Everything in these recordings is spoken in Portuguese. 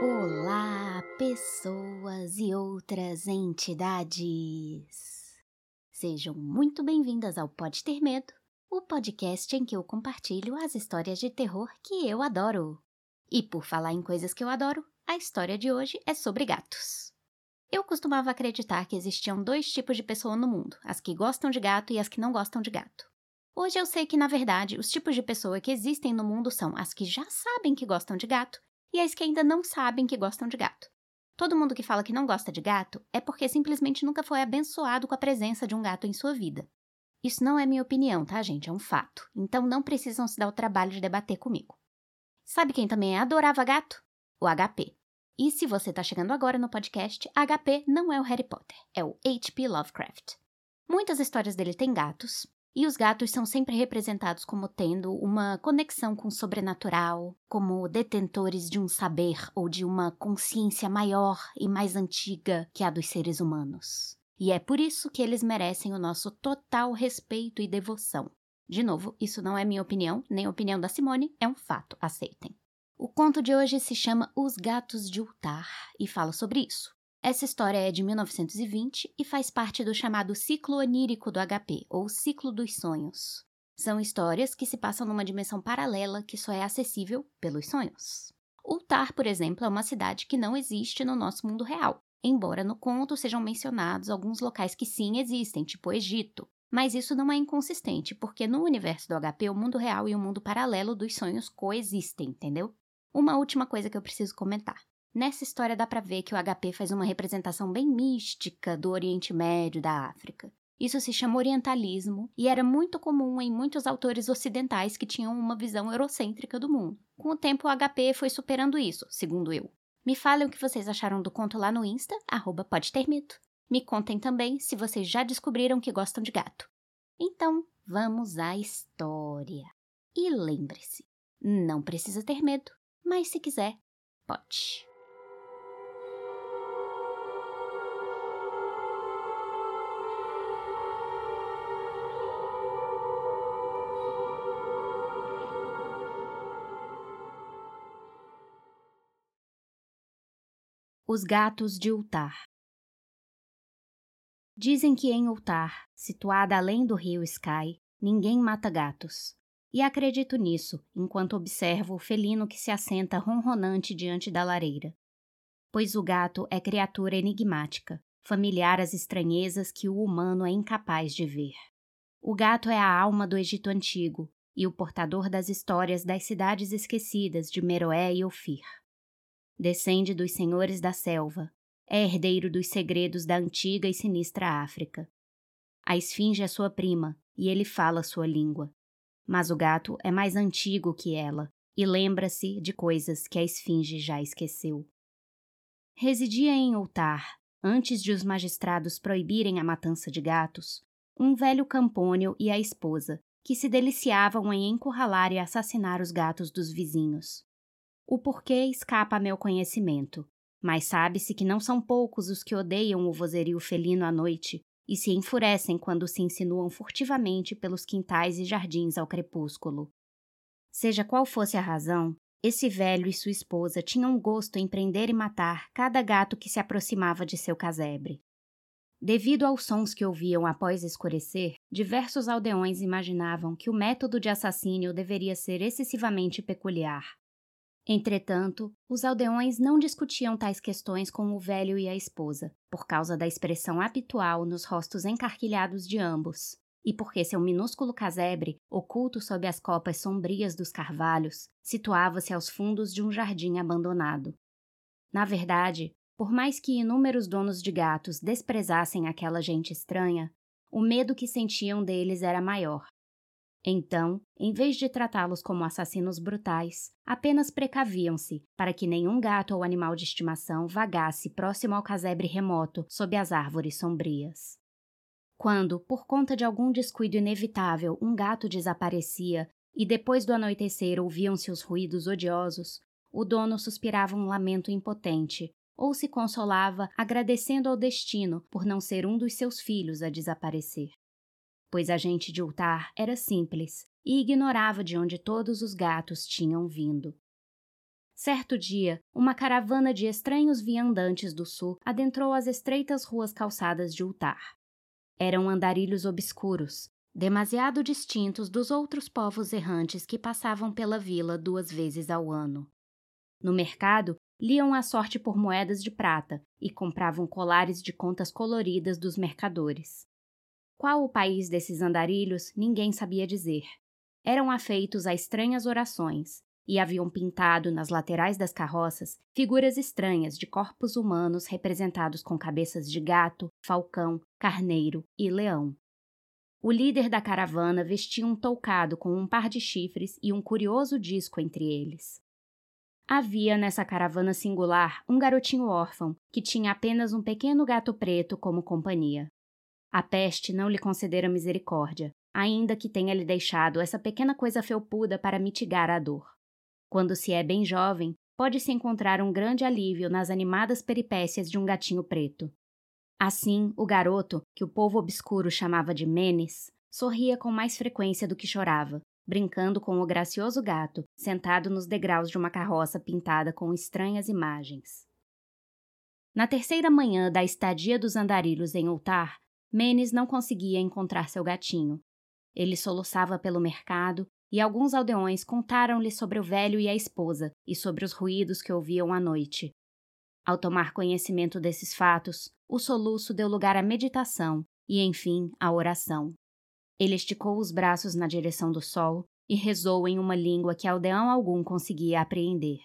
Olá, pessoas e outras entidades! Sejam muito bem-vindas ao Pode Ter Medo, o podcast em que eu compartilho as histórias de terror que eu adoro. E por falar em coisas que eu adoro, a história de hoje é sobre gatos. Eu costumava acreditar que existiam dois tipos de pessoa no mundo: as que gostam de gato e as que não gostam de gato. Hoje eu sei que, na verdade, os tipos de pessoa que existem no mundo são as que já sabem que gostam de gato e as que ainda não sabem que gostam de gato. Todo mundo que fala que não gosta de gato é porque simplesmente nunca foi abençoado com a presença de um gato em sua vida. Isso não é minha opinião, tá, gente? É um fato. Então não precisam se dar o trabalho de debater comigo. Sabe quem também adorava gato? O HP. E se você está chegando agora no podcast, HP não é o Harry Potter, é o H.P. Lovecraft. Muitas histórias dele têm gatos, e os gatos são sempre representados como tendo uma conexão com o sobrenatural, como detentores de um saber ou de uma consciência maior e mais antiga que a dos seres humanos. E é por isso que eles merecem o nosso total respeito e devoção. De novo, isso não é minha opinião, nem a opinião da Simone, é um fato, aceitem. O conto de hoje se chama Os Gatos de Ultar e fala sobre isso. Essa história é de 1920 e faz parte do chamado ciclo onírico do HP, ou ciclo dos sonhos. São histórias que se passam numa dimensão paralela que só é acessível pelos sonhos. Ultar, por exemplo, é uma cidade que não existe no nosso mundo real, embora no conto sejam mencionados alguns locais que sim existem, tipo Egito. Mas isso não é inconsistente, porque no universo do HP o mundo real e o mundo paralelo dos sonhos coexistem, entendeu? Uma última coisa que eu preciso comentar. Nessa história dá para ver que o HP faz uma representação bem mística do Oriente Médio da África. Isso se chama orientalismo e era muito comum em muitos autores ocidentais que tinham uma visão eurocêntrica do mundo. Com o tempo, o HP foi superando isso, segundo eu. Me falem o que vocês acharam do conto lá no Insta, arroba pode ter mito. Me contem também se vocês já descobriram que gostam de gato. Então, vamos à história. E lembre-se, não precisa ter medo, mas se quiser, pode. Os gatos de Ultar. Dizem que em Ultar, situada além do rio Sky, ninguém mata gatos. E acredito nisso enquanto observo o felino que se assenta ronronante diante da lareira. Pois o gato é criatura enigmática, familiar às estranhezas que o humano é incapaz de ver. O gato é a alma do Egito Antigo e o portador das histórias das cidades esquecidas de Meroé e Ofir. Descende dos senhores da selva, é herdeiro dos segredos da antiga e sinistra África. A esfinge é sua prima e ele fala sua língua. Mas o gato é mais antigo que ela e lembra-se de coisas que a esfinge já esqueceu. Residia em Outar, antes de os magistrados proibirem a matança de gatos, um velho campônio e a esposa, que se deliciavam em encurralar e assassinar os gatos dos vizinhos. O porquê escapa a meu conhecimento, mas sabe-se que não são poucos os que odeiam o vozerio felino à noite e se enfurecem quando se insinuam furtivamente pelos quintais e jardins ao crepúsculo. Seja qual fosse a razão, esse velho e sua esposa tinham gosto em prender e matar cada gato que se aproximava de seu casebre. Devido aos sons que ouviam após escurecer, diversos aldeões imaginavam que o método de assassínio deveria ser excessivamente peculiar. Entretanto, os aldeões não discutiam tais questões com o velho e a esposa, por causa da expressão habitual nos rostos encarquilhados de ambos, e porque seu minúsculo casebre, oculto sob as copas sombrias dos carvalhos, situava-se aos fundos de um jardim abandonado. Na verdade, por mais que inúmeros donos de gatos desprezassem aquela gente estranha, o medo que sentiam deles era maior, então, em vez de tratá-los como assassinos brutais, apenas precaviam-se para que nenhum gato ou animal de estimação vagasse próximo ao casebre remoto sob as árvores sombrias. Quando, por conta de algum descuido inevitável, um gato desaparecia e depois do anoitecer ouviam-se os ruídos odiosos, o dono suspirava um lamento impotente ou se consolava agradecendo ao destino por não ser um dos seus filhos a desaparecer pois a gente de Ultar era simples e ignorava de onde todos os gatos tinham vindo. Certo dia, uma caravana de estranhos viandantes do sul adentrou as estreitas ruas calçadas de Uttar. Eram andarilhos obscuros, demasiado distintos dos outros povos errantes que passavam pela vila duas vezes ao ano. No mercado, liam a sorte por moedas de prata e compravam colares de contas coloridas dos mercadores. Qual o país desses andarilhos, ninguém sabia dizer. Eram afeitos a estranhas orações, e haviam pintado nas laterais das carroças figuras estranhas de corpos humanos representados com cabeças de gato, falcão, carneiro e leão. O líder da caravana vestia um toucado com um par de chifres e um curioso disco entre eles. Havia nessa caravana singular um garotinho órfão que tinha apenas um pequeno gato preto como companhia. A peste não lhe concedera misericórdia, ainda que tenha lhe deixado essa pequena coisa felpuda para mitigar a dor. Quando se é bem jovem, pode-se encontrar um grande alívio nas animadas peripécias de um gatinho preto. Assim, o garoto, que o povo obscuro chamava de Menes, sorria com mais frequência do que chorava, brincando com o gracioso gato, sentado nos degraus de uma carroça pintada com estranhas imagens. Na terceira manhã da estadia dos andarilhos em Ultar, Menes não conseguia encontrar seu gatinho. Ele soluçava pelo mercado e alguns aldeões contaram-lhe sobre o velho e a esposa e sobre os ruídos que ouviam à noite. Ao tomar conhecimento desses fatos, o soluço deu lugar à meditação e, enfim, à oração. Ele esticou os braços na direção do sol e rezou em uma língua que aldeão algum conseguia apreender.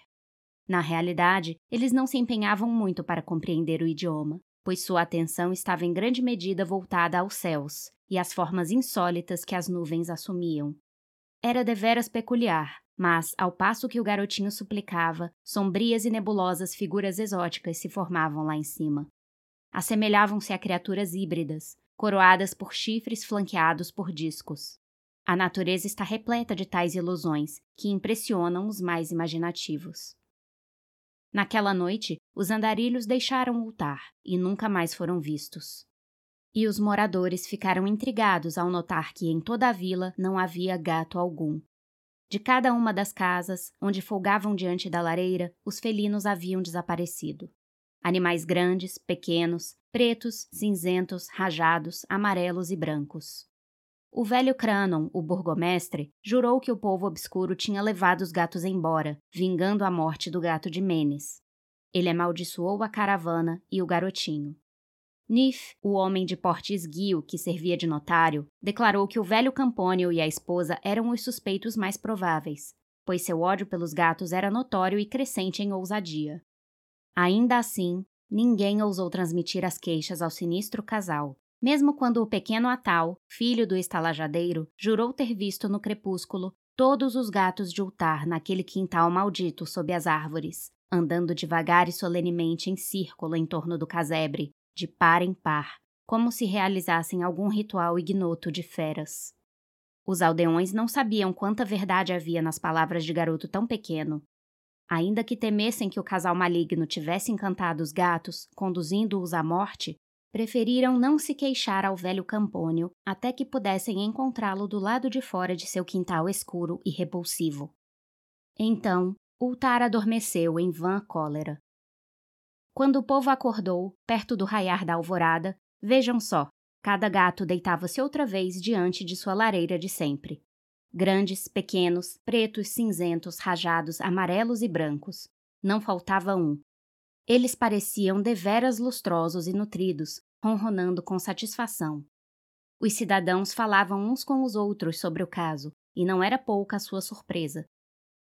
Na realidade, eles não se empenhavam muito para compreender o idioma, pois sua atenção estava em grande medida voltada aos céus e às formas insólitas que as nuvens assumiam, era deveras peculiar, mas, ao passo que o garotinho suplicava, sombrias e nebulosas figuras exóticas se formavam lá em cima. Assemelhavam-se a criaturas híbridas, coroadas por chifres flanqueados por discos. A natureza está repleta de tais ilusões, que impressionam os mais imaginativos. Naquela noite, os andarilhos deixaram o altar e nunca mais foram vistos. E os moradores ficaram intrigados ao notar que em toda a vila não havia gato algum. De cada uma das casas, onde folgavam diante da lareira, os felinos haviam desaparecido. Animais grandes, pequenos, pretos, cinzentos, rajados, amarelos e brancos. O velho Cranon, o burgomestre, jurou que o povo obscuro tinha levado os gatos embora, vingando a morte do gato de Menes. Ele amaldiçoou a caravana e o garotinho. Nif, o homem de porte esguio que servia de notário, declarou que o velho Campônio e a esposa eram os suspeitos mais prováveis, pois seu ódio pelos gatos era notório e crescente em ousadia. Ainda assim, ninguém ousou transmitir as queixas ao sinistro casal, mesmo quando o pequeno Atal, filho do estalajadeiro, jurou ter visto no crepúsculo todos os gatos de Ultar naquele quintal maldito sob as árvores, andando devagar e solenemente em círculo em torno do casebre, de par em par, como se realizassem algum ritual ignoto de feras. Os aldeões não sabiam quanta verdade havia nas palavras de garoto tão pequeno. Ainda que temessem que o casal maligno tivesse encantado os gatos, conduzindo-os à morte, preferiram não se queixar ao velho Campônio até que pudessem encontrá-lo do lado de fora de seu quintal escuro e repulsivo. Então, Ultar adormeceu em vã cólera. Quando o povo acordou, perto do raiar da alvorada, vejam só, cada gato deitava-se outra vez diante de sua lareira de sempre. Grandes, pequenos, pretos, cinzentos, rajados, amarelos e brancos. Não faltava um. Eles pareciam deveras lustrosos e nutridos, ronronando com satisfação. Os cidadãos falavam uns com os outros sobre o caso, e não era pouca a sua surpresa.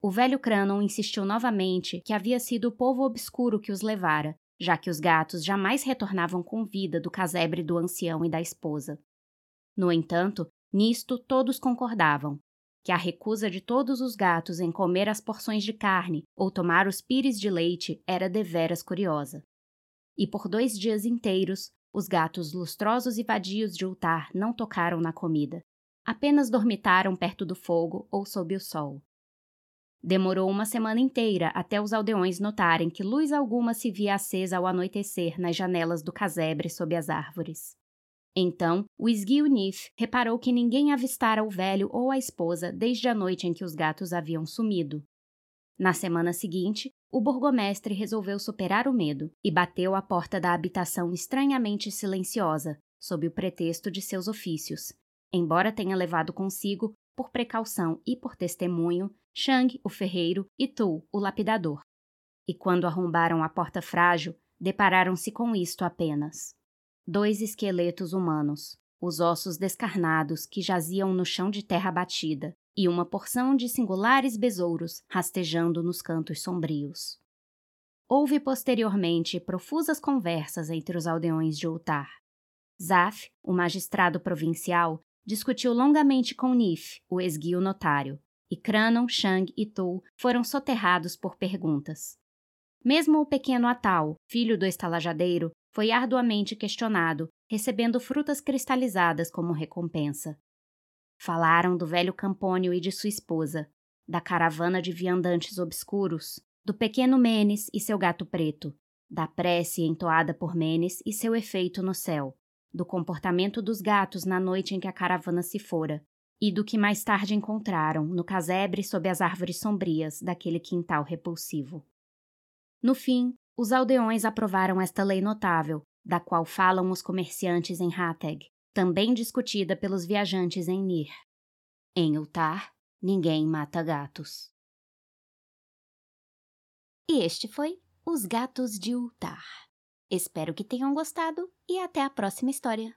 O velho Cranon insistiu novamente que havia sido o povo obscuro que os levara, já que os gatos jamais retornavam com vida do casebre do ancião e da esposa. No entanto, nisto todos concordavam, que a recusa de todos os gatos em comer as porções de carne ou tomar os pires de leite era deveras curiosa. E por dois dias inteiros, os gatos lustrosos e vadios de Ultar não tocaram na comida. Apenas dormitaram perto do fogo ou sob o sol. Demorou uma semana inteira até os aldeões notarem que luz alguma se via acesa ao anoitecer nas janelas do casebre sob as árvores. Então, o esguio Nif reparou que ninguém avistara o velho ou a esposa desde a noite em que os gatos haviam sumido. Na semana seguinte, o burgomestre resolveu superar o medo e bateu à porta da habitação estranhamente silenciosa, sob o pretexto de seus ofícios, embora tenha levado consigo, por precaução e por testemunho, Shang, o ferreiro, e Tu, o lapidador. E quando arrombaram a porta frágil, depararam-se com isto apenas: dois esqueletos humanos, os ossos descarnados que jaziam no chão de terra batida, e uma porção de singulares besouros rastejando nos cantos sombrios. Houve posteriormente profusas conversas entre os aldeões de Ultar. Zaf, o magistrado provincial, discutiu longamente com Nif, o esguio notário, e Cranon, Shang e Tu foram soterrados por perguntas. Mesmo o pequeno Atal, filho do estalajadeiro, foi arduamente questionado, recebendo frutas cristalizadas como recompensa. Falaram do velho Campônio e de sua esposa, da caravana de viandantes obscuros, do pequeno Menes e seu gato preto, da prece entoada por Menes e seu efeito no céu, do comportamento dos gatos na noite em que a caravana se fora, e do que mais tarde encontraram no casebre sob as árvores sombrias daquele quintal repulsivo. No fim, os aldeões aprovaram esta lei notável, da qual falam os comerciantes em Hateg, também discutida pelos viajantes em Nir. Em Ultar, ninguém mata gatos. E este foi Os Gatos de Ultar. Espero que tenham gostado e até a próxima história.